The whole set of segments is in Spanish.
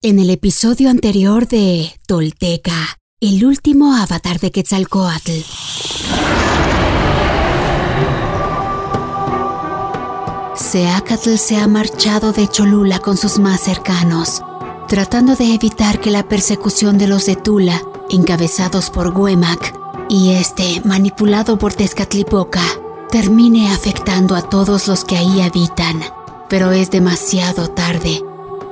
En el episodio anterior de Tolteca, el último avatar de Quetzalcoatl. Seacatl se ha marchado de Cholula con sus más cercanos, tratando de evitar que la persecución de los de Tula, encabezados por Huemac, y este, manipulado por Tezcatlipoca, termine afectando a todos los que ahí habitan. Pero es demasiado tarde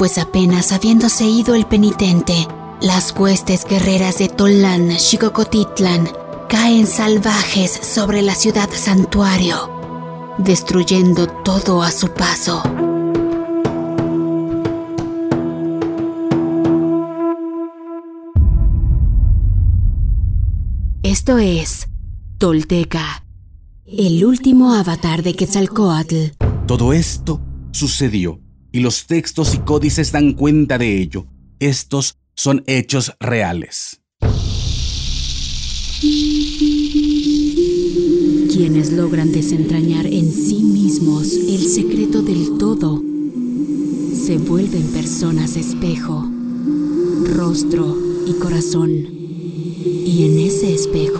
pues apenas habiéndose ido el penitente, las huestes guerreras de Tolán, Xicocotitlan, caen salvajes sobre la ciudad santuario, destruyendo todo a su paso. Esto es Tolteca, el último avatar de Quetzalcoatl. Todo esto sucedió y los textos y códices dan cuenta de ello. Estos son hechos reales. Quienes logran desentrañar en sí mismos el secreto del todo, se vuelven personas espejo, rostro y corazón. Y en ese espejo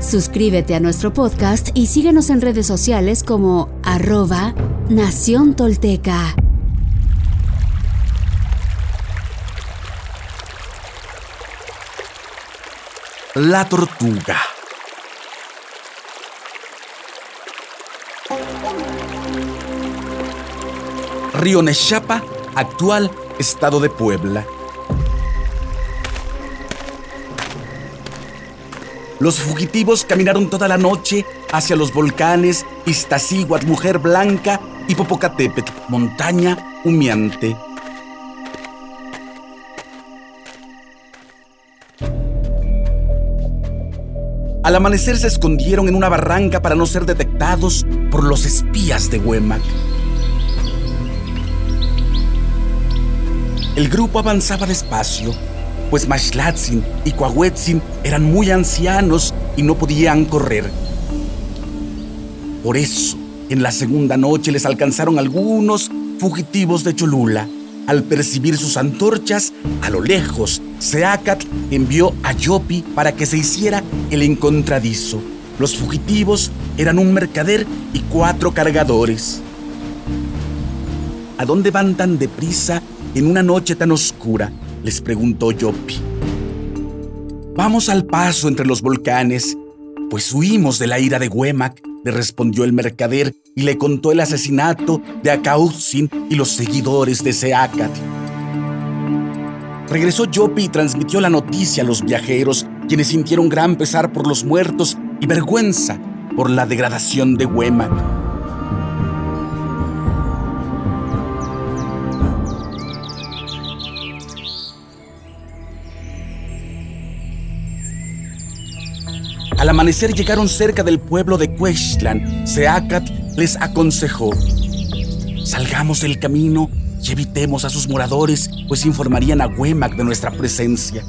Suscríbete a nuestro podcast y síguenos en redes sociales como arroba Nación Tolteca. La tortuga. Río Nechapa, actual estado de Puebla. Los fugitivos caminaron toda la noche hacia los volcanes Iztaccíhuatl, Mujer Blanca y Popocatépetl, montaña humeante. Al amanecer se escondieron en una barranca para no ser detectados por los espías de Huemac. El grupo avanzaba despacio pues Mashlatzin y Coahuetzin eran muy ancianos y no podían correr. Por eso, en la segunda noche les alcanzaron algunos fugitivos de Cholula. Al percibir sus antorchas, a lo lejos, Seacat envió a Yopi para que se hiciera el encontradizo. Los fugitivos eran un mercader y cuatro cargadores. ¿A dónde van tan deprisa en una noche tan oscura? Les preguntó Yopi. Vamos al paso entre los volcanes, pues huimos de la ira de Huemac, le respondió el mercader y le contó el asesinato de Acautzin y los seguidores de Seacat. Regresó Yopi y transmitió la noticia a los viajeros, quienes sintieron gran pesar por los muertos y vergüenza por la degradación de Huemac. Al amanecer llegaron cerca del pueblo de Cuestlan. Seacat les aconsejó, salgamos del camino y evitemos a sus moradores, pues informarían a Huemac de nuestra presencia.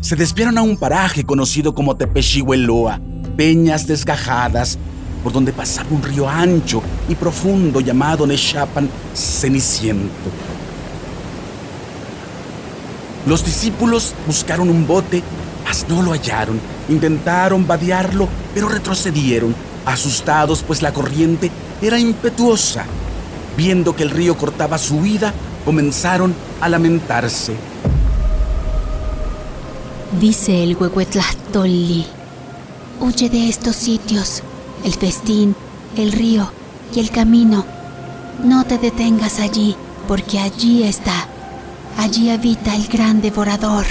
Se desviaron a un paraje conocido como Tepechihueloa, peñas desgajadas, por donde pasaba un río ancho y profundo llamado Nechapan Ceniciento. Los discípulos buscaron un bote no lo hallaron. Intentaron vadearlo, pero retrocedieron, asustados pues la corriente era impetuosa. Viendo que el río cortaba su vida, comenzaron a lamentarse. Dice el Huehuetlahtolli, huye de estos sitios, el festín, el río y el camino. No te detengas allí, porque allí está, allí habita el gran devorador.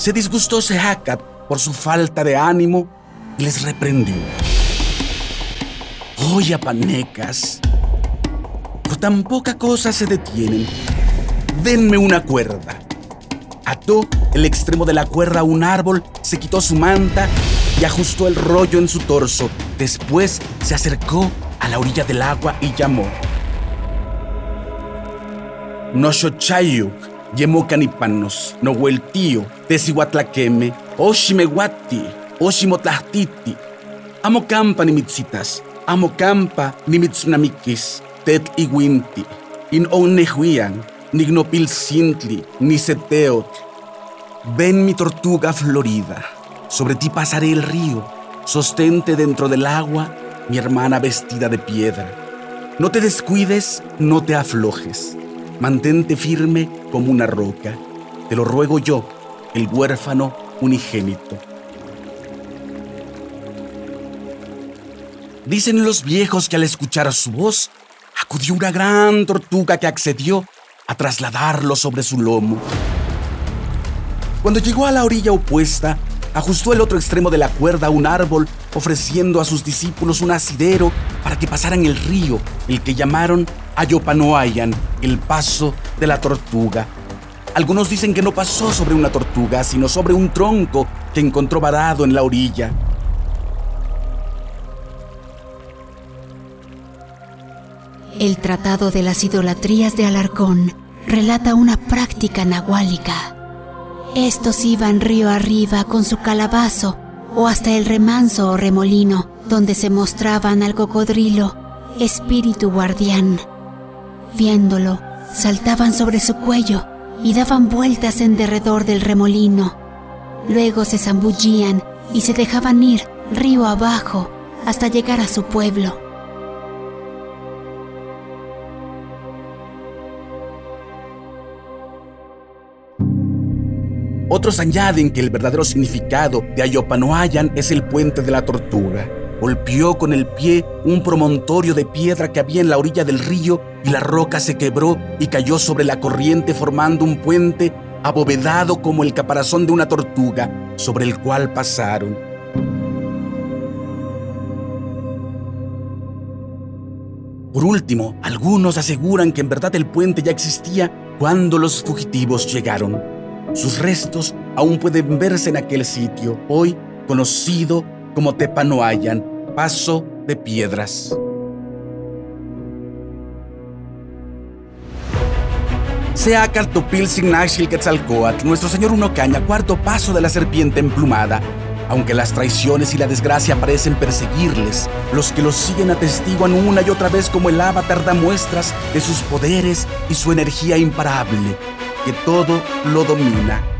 Se disgustó Sehacat por su falta de ánimo y les reprendió. Oye, panecas. Por tan poca cosa se detienen. Denme una cuerda. Ató el extremo de la cuerda a un árbol, se quitó su manta y ajustó el rollo en su torso. Después se acercó a la orilla del agua y llamó. Noshochayuk, Yemocanipanos, Nohueltío, Tesihuatlaqueme, Oshimehuati, Oshimotlahtiti, Amocampa nimitsitas, Amocampa nimitsunamikis, Tet Iwinti, In Onehuian, Nignopilcintli, Niseteot. Ven mi tortuga florida, sobre ti pasaré el río, sostente dentro del agua mi hermana vestida de piedra. No te descuides, no te aflojes, mantente firme como una roca, te lo ruego yo, el huérfano unigénito. Dicen los viejos que al escuchar su voz, acudió una gran tortuga que accedió a trasladarlo sobre su lomo. Cuando llegó a la orilla opuesta, ajustó el otro extremo de la cuerda a un árbol, ofreciendo a sus discípulos un asidero para que pasaran el río, el que llamaron Ayopanoayan, el paso de la tortuga. Algunos dicen que no pasó sobre una tortuga, sino sobre un tronco que encontró varado en la orilla. El Tratado de las Idolatrías de Alarcón relata una práctica nahuálica. Estos iban río arriba con su calabazo o hasta el remanso o remolino, donde se mostraban al cocodrilo, espíritu guardián. Viéndolo, saltaban sobre su cuello y daban vueltas en derredor del remolino. Luego se zambullían y se dejaban ir río abajo hasta llegar a su pueblo. Otros añaden que el verdadero significado de Ayopanoayan es el puente de la tortuga. Golpeó con el pie un promontorio de piedra que había en la orilla del río y la roca se quebró y cayó sobre la corriente formando un puente abovedado como el caparazón de una tortuga sobre el cual pasaron. Por último, algunos aseguran que en verdad el puente ya existía cuando los fugitivos llegaron. Sus restos aún pueden verse en aquel sitio, hoy conocido como Tepanoayan, Paso de Piedras. Sea Cartopil Signashil Quetzalcoatl, nuestro señor Unocaña, cuarto paso de la serpiente emplumada. Aunque las traiciones y la desgracia parecen perseguirles, los que los siguen atestiguan una y otra vez como el avatar da muestras de sus poderes y su energía imparable que todo lo domina.